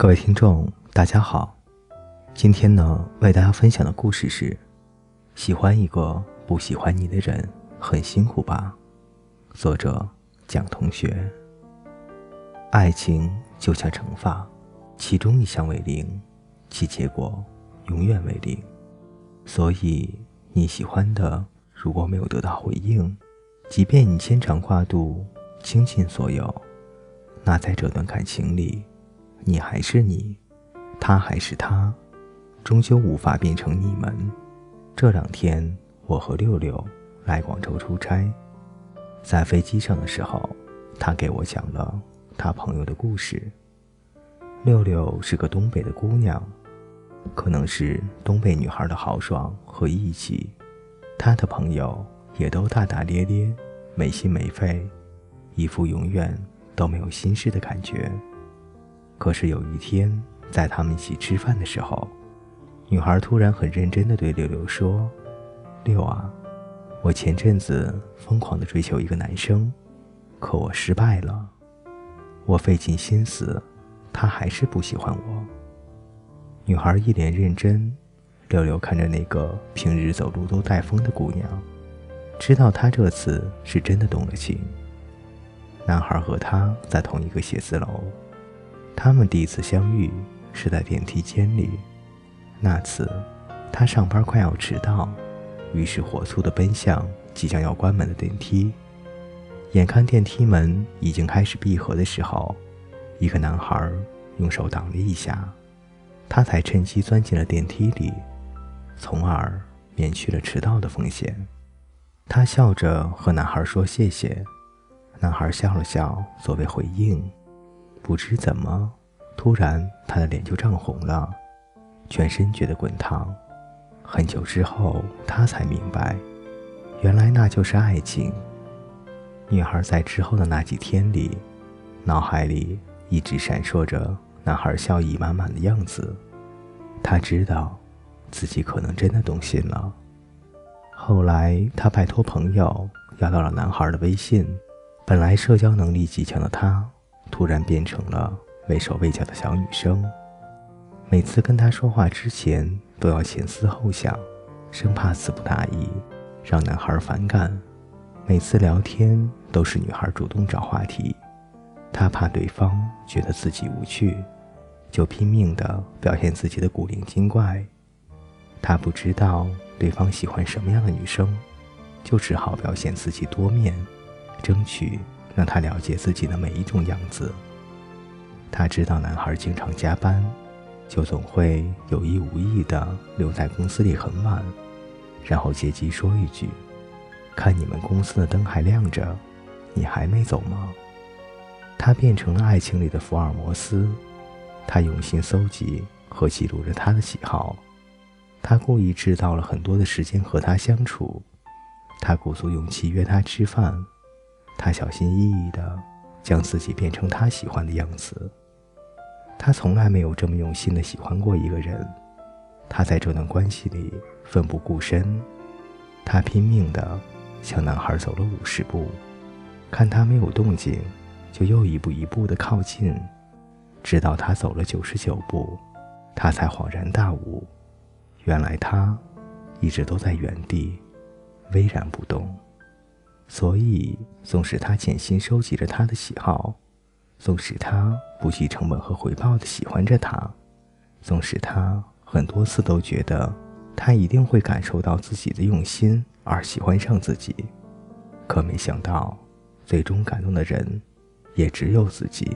各位听众，大家好。今天呢，为大家分享的故事是：喜欢一个不喜欢你的人很辛苦吧？作者蒋同学。爱情就像乘法，其中一项为零，其结果永远为零。所以，你喜欢的如果没有得到回应，即便你牵肠挂肚、倾尽所有，那在这段感情里。你还是你，他还是他，终究无法变成你们。这两天，我和六六来广州出差，在飞机上的时候，他给我讲了他朋友的故事。六六是个东北的姑娘，可能是东北女孩的豪爽和义气，她的朋友也都大大咧咧、没心没肺，一副永远都没有心事的感觉。可是有一天，在他们一起吃饭的时候，女孩突然很认真地对六六说：“六啊，我前阵子疯狂地追求一个男生，可我失败了。我费尽心思，他还是不喜欢我。”女孩一脸认真，六六看着那个平日走路都带风的姑娘，知道她这次是真的动了情。男孩和她在同一个写字楼。他们第一次相遇是在电梯间里，那次他上班快要迟到，于是火速的奔向即将要关门的电梯。眼看电梯门已经开始闭合的时候，一个男孩用手挡了一下，他才趁机钻进了电梯里，从而免去了迟到的风险。他笑着和男孩说谢谢，男孩笑了笑作为回应。不知怎么，突然他的脸就涨红了，全身觉得滚烫。很久之后，他才明白，原来那就是爱情。女孩在之后的那几天里，脑海里一直闪烁着男孩笑意满满的样子。她知道，自己可能真的动心了。后来，她拜托朋友要到了男孩的微信。本来社交能力极强的她。突然变成了畏手畏脚的小女生，每次跟他说话之前都要前思后想，生怕词不达意，让男孩反感。每次聊天都是女孩主动找话题，她怕对方觉得自己无趣，就拼命地表现自己的古灵精怪。她不知道对方喜欢什么样的女生，就只好表现自己多面，争取。让他了解自己的每一种样子。他知道男孩经常加班，就总会有意无意地留在公司里很晚，然后借机说一句：“看你们公司的灯还亮着，你还没走吗？”他变成了爱情里的福尔摩斯，他用心搜集和记录着他的喜好，他故意制造了很多的时间和他相处，他鼓足勇气约他吃饭。他小心翼翼地将自己变成他喜欢的样子。他从来没有这么用心地喜欢过一个人。他在这段关系里奋不顾身。他拼命地向男孩走了五十步，看他没有动静，就又一步一步地靠近，直到他走了九十九步，他才恍然大悟，原来他一直都在原地，巍然不动。所以，纵使他潜心收集着他的喜好，纵使他不计成本和回报的喜欢着他，纵使他很多次都觉得他一定会感受到自己的用心而喜欢上自己，可没想到，最终感动的人也只有自己。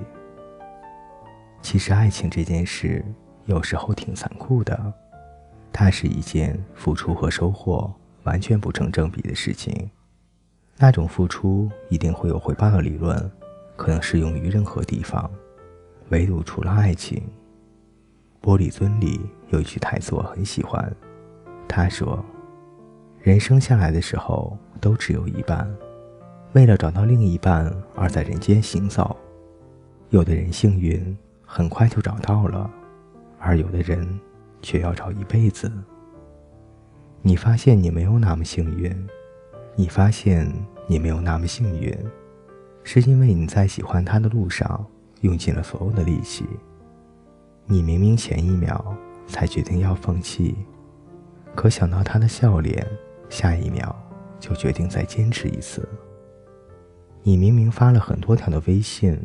其实，爱情这件事有时候挺残酷的，它是一件付出和收获完全不成正比的事情。那种付出一定会有回报的理论，可能适用于任何地方，唯独除了爱情，玻璃樽》里有一句台词我很喜欢，他说：“人生下来的时候都只有一半，为了找到另一半而在人间行走。有的人幸运，很快就找到了，而有的人却要找一辈子。你发现你没有那么幸运，你发现你没有那么幸运。”是因为你在喜欢他的路上用尽了所有的力气。你明明前一秒才决定要放弃，可想到他的笑脸，下一秒就决定再坚持一次。你明明发了很多条的微信，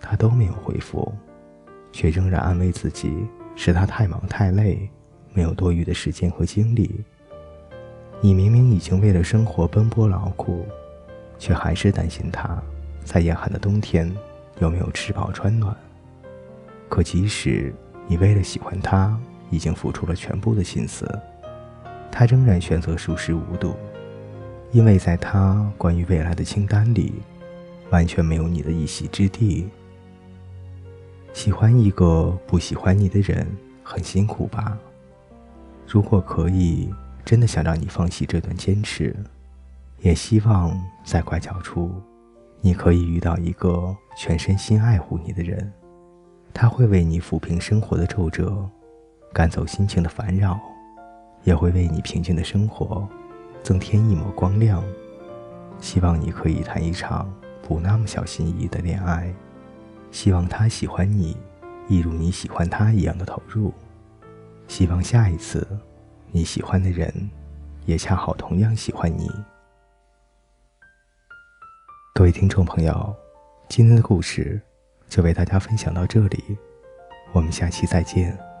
他都没有回复，却仍然安慰自己是他太忙太累，没有多余的时间和精力。你明明已经为了生活奔波劳苦，却还是担心他。在严寒的冬天，有没有吃饱穿暖？可即使你为了喜欢他，已经付出了全部的心思，他仍然选择熟视无睹，因为在他关于未来的清单里，完全没有你的一席之地。喜欢一个不喜欢你的人，很辛苦吧？如果可以，真的想让你放弃这段坚持，也希望在拐角处。你可以遇到一个全身心爱护你的人，他会为你抚平生活的皱褶，赶走心情的烦扰，也会为你平静的生活增添一抹光亮。希望你可以谈一场不那么小心翼翼的恋爱，希望他喜欢你，一如你喜欢他一样的投入。希望下一次，你喜欢的人，也恰好同样喜欢你。各位听众朋友，今天的故事就为大家分享到这里，我们下期再见。